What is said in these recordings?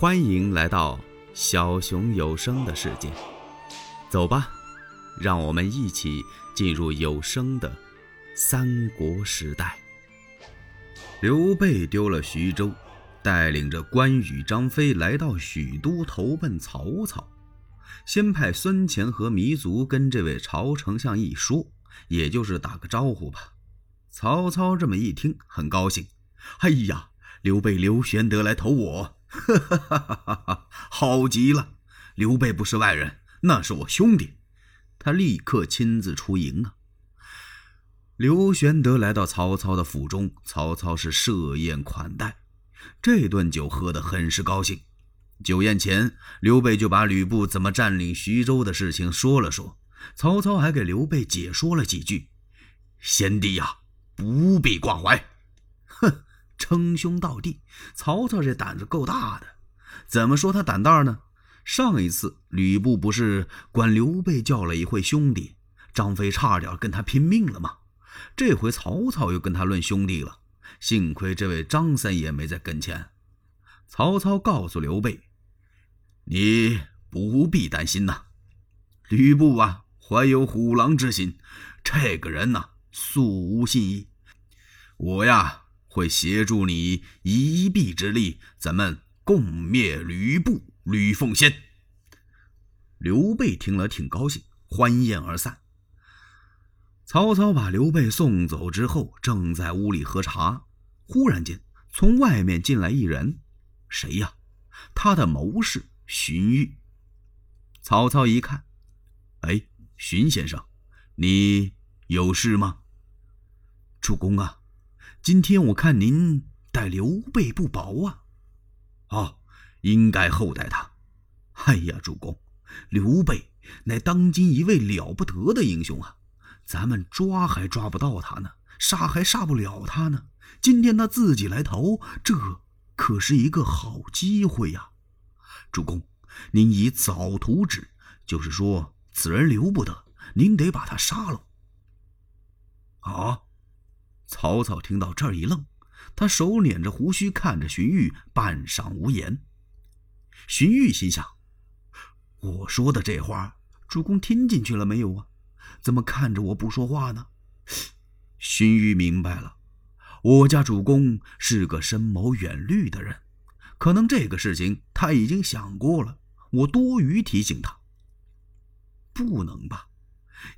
欢迎来到小熊有声的世界，走吧，让我们一起进入有声的三国时代。刘备丢了徐州，带领着关羽、张飞来到许都投奔曹操。先派孙乾和糜竺跟这位曹丞相一说，也就是打个招呼吧。曹操这么一听，很高兴。哎呀，刘备、刘玄德来投我。哈哈哈哈哈！好极了，刘备不是外人，那是我兄弟。他立刻亲自出营啊。刘玄德来到曹操的府中，曹操是设宴款待，这顿酒喝得很是高兴。酒宴前，刘备就把吕布怎么占领徐州的事情说了说。曹操还给刘备解说了几句：“贤弟呀，不必挂怀。”哼。称兄道弟，曹操这胆子够大的。怎么说他胆大呢？上一次吕布不是管刘备叫了一回兄弟，张飞差点跟他拼命了吗？这回曹操又跟他论兄弟了。幸亏这位张三爷没在跟前。曹操告诉刘备：“你不必担心呐，吕布啊，怀有虎狼之心，这个人呐，素无信义。我呀。”会协助你一臂之力，咱们共灭吕布、吕奉先。刘备听了挺高兴，欢宴而散。曹操把刘备送走之后，正在屋里喝茶，忽然间从外面进来一人，谁呀？他的谋士荀彧。曹操一看，哎，荀先生，你有事吗？主公啊。今天我看您待刘备不薄啊，哦，应该厚待他。哎呀，主公，刘备乃当今一位了不得的英雄啊，咱们抓还抓不到他呢，杀还杀不了他呢。今天他自己来投，这可是一个好机会呀。主公，您以早图纸，就是说此人留不得，您得把他杀了。啊？曹操听到这儿一愣，他手捻着胡须看着荀彧，半晌无言。荀彧心想：“我说的这话，主公听进去了没有啊？怎么看着我不说话呢？”荀彧明白了，我家主公是个深谋远虑的人，可能这个事情他已经想过了。我多余提醒他，不能吧？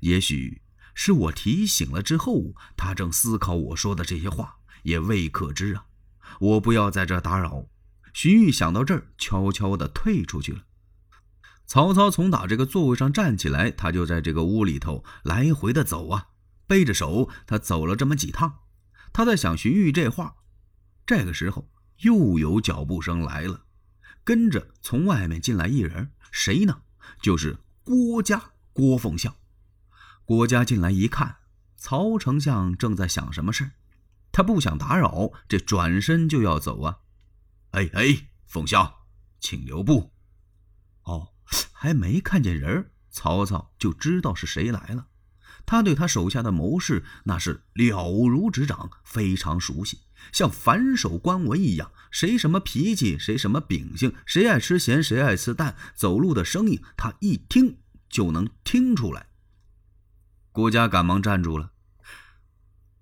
也许。是我提醒了之后，他正思考我说的这些话，也未可知啊！我不要在这打扰。荀彧想到这儿，悄悄地退出去了。曹操从打这个座位上站起来，他就在这个屋里头来回的走啊，背着手，他走了这么几趟。他在想荀彧这话。这个时候，又有脚步声来了，跟着从外面进来一人，谁呢？就是郭嘉，郭奉孝。郭嘉进来一看，曹丞相正在想什么事他不想打扰，这转身就要走啊！哎哎，奉孝，请留步。哦，还没看见人，曹操就知道是谁来了。他对他手下的谋士那是了如指掌，非常熟悉，像反手关文一样。谁什么脾气，谁什么秉性，谁爱吃咸，谁爱吃淡，走路的声音，他一听就能听出来。郭嘉赶忙站住了。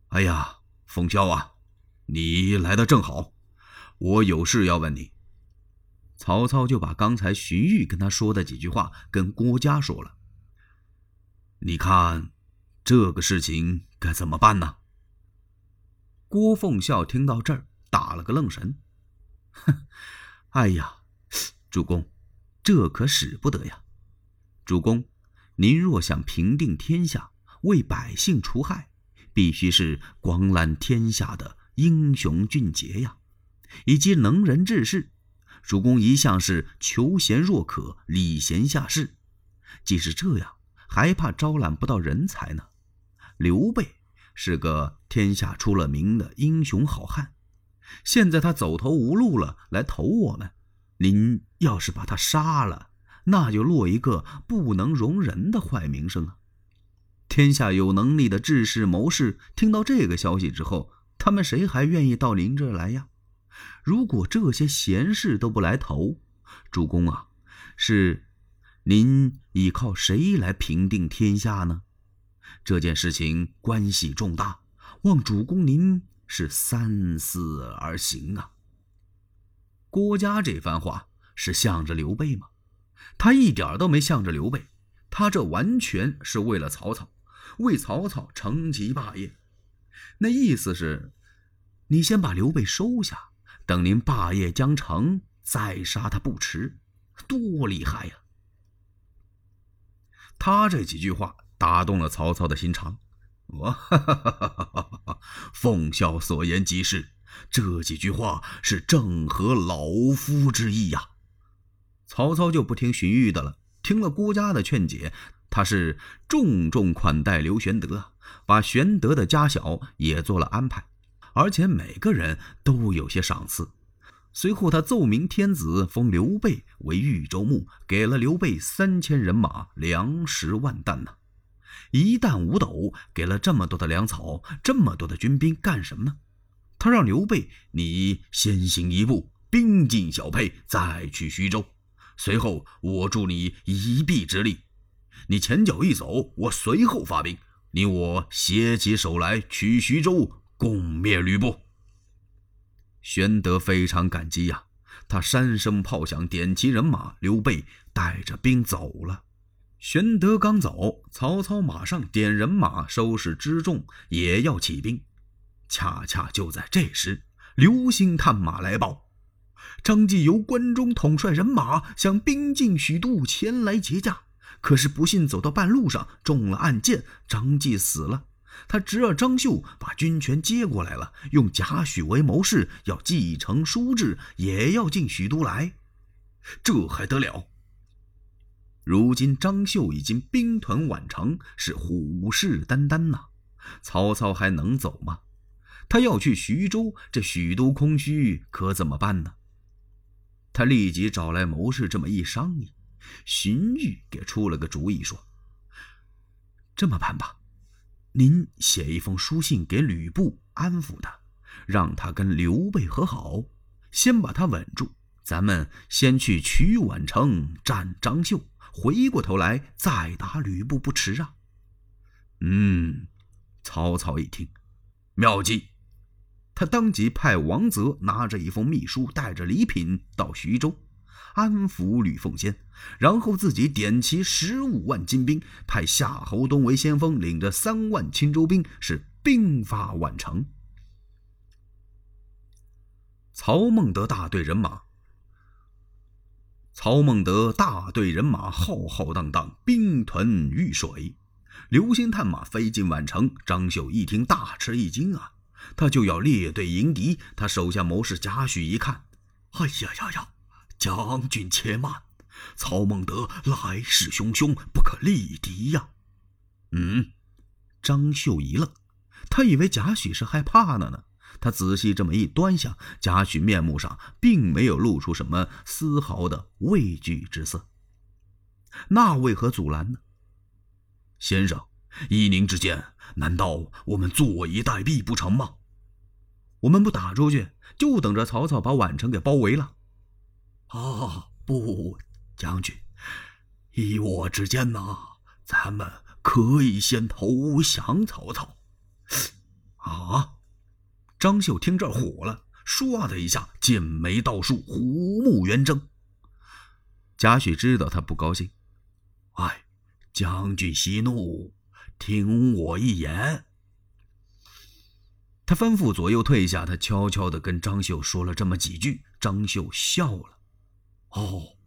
哎呀，奉孝啊，你来的正好，我有事要问你。曹操就把刚才荀彧跟他说的几句话跟郭嘉说了。你看，这个事情该怎么办呢？郭奉孝听到这儿，打了个愣神。哼，哎呀，主公，这可使不得呀！主公，您若想平定天下，为百姓除害，必须是广揽天下的英雄俊杰呀，以及能人志士。主公一向是求贤若渴，礼贤下士。既是这样，还怕招揽不到人才呢？刘备是个天下出了名的英雄好汉，现在他走投无路了，来投我们。您要是把他杀了，那就落一个不能容人的坏名声啊！天下有能力的志士谋士听到这个消息之后，他们谁还愿意到您这儿来呀？如果这些贤士都不来投，主公啊，是您依靠谁来平定天下呢？这件事情关系重大，望主公您是三思而行啊。郭嘉这番话是向着刘备吗？他一点都没向着刘备，他这完全是为了曹操，为曹操成其霸业。那意思是，你先把刘备收下，等您霸业将成，再杀他不迟。多厉害呀！他这几句话打动了曹操的心肠。哇哈哈哈哈哈！奉孝所言极是，这几句话是正合老夫之意呀。曹操就不听荀彧的了，听了郭嘉的劝解，他是重重款待刘玄德，把玄德的家小也做了安排，而且每个人都有些赏赐。随后，他奏明天子，封刘备为豫州牧，给了刘备三千人马、粮食万担呢。一担五斗，给了这么多的粮草，这么多的军兵干什么呢？他让刘备，你先行一步，兵进小沛，再去徐州。随后，我助你一臂之力。你前脚一走，我随后发兵，你我携起手来，取徐州，共灭吕布。玄德非常感激呀，他三声炮响，点齐人马，刘备带着兵走了。玄德刚走，曹操马上点人马，收拾辎重，也要起兵。恰恰就在这时，刘兴探马来报：张继由关中统帅人马想兵进许都，前来劫驾，可是不幸走到半路上中了暗箭，张继死了。他侄儿张绣把军权接过来了，用贾诩为谋士，要继承书制，也要进许都来。这还得了？如今张绣已经兵屯宛城，是虎视眈眈呐。曹操还能走吗？他要去徐州，这许都空虚，可怎么办呢？他立即找来谋士，这么一商议，荀彧给出了个主意，说：“这么办吧。”您写一封书信给吕布，安抚他，让他跟刘备和好，先把他稳住。咱们先去曲宛城，战张绣，回过头来再打吕布，不迟啊。嗯，曹操一听，妙计，他当即派王泽拿着一封密书，带着礼品到徐州。安抚吕奉先，然后自己点齐十五万精兵，派夏侯惇为先锋，领着三万青州兵，是兵发宛城。曹孟德大队人马，曹孟德大队人马浩浩荡荡，兵屯豫水。刘兴探马飞进宛城，张绣一听大吃一惊啊，他就要列队迎敌。他手下谋士贾诩一看，哎呀呀呀！将军且慢，曹孟德来势汹汹，不可力敌呀！嗯，张绣一愣，他以为贾诩是害怕了呢。他仔细这么一端详，贾诩面目上并没有露出什么丝毫的畏惧之色。那为何阻拦呢？先生，依您之见，难道我们坐以待毙不成吗？我们不打出去，就等着曹操把宛城给包围了。啊，不，将军，依我之见呐，咱们可以先投降曹操。啊！张绣听这火了，唰的一下，剑眉倒竖，虎目圆睁。贾诩知道他不高兴，哎，将军息怒，听我一言。他吩咐左右退下，他悄悄的跟张绣说了这么几句，张绣笑了。哦，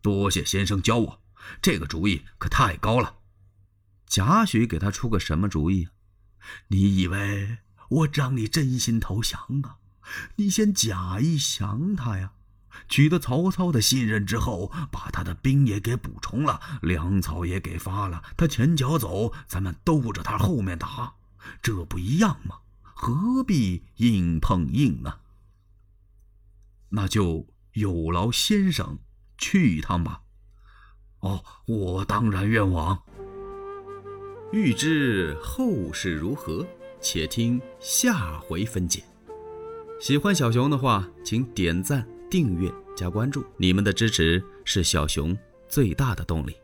多谢先生教我，这个主意可太高了。贾诩给他出个什么主意？你以为我让你真心投降啊？你先假意降他呀，取得曹操的信任之后，把他的兵也给补充了，粮草也给发了，他前脚走，咱们兜着他后面打，这不一样吗？何必硬碰硬呢？那就。有劳先生去一趟吧。哦，我当然愿往。欲知后事如何，且听下回分解。喜欢小熊的话，请点赞、订阅、加关注，你们的支持是小熊最大的动力。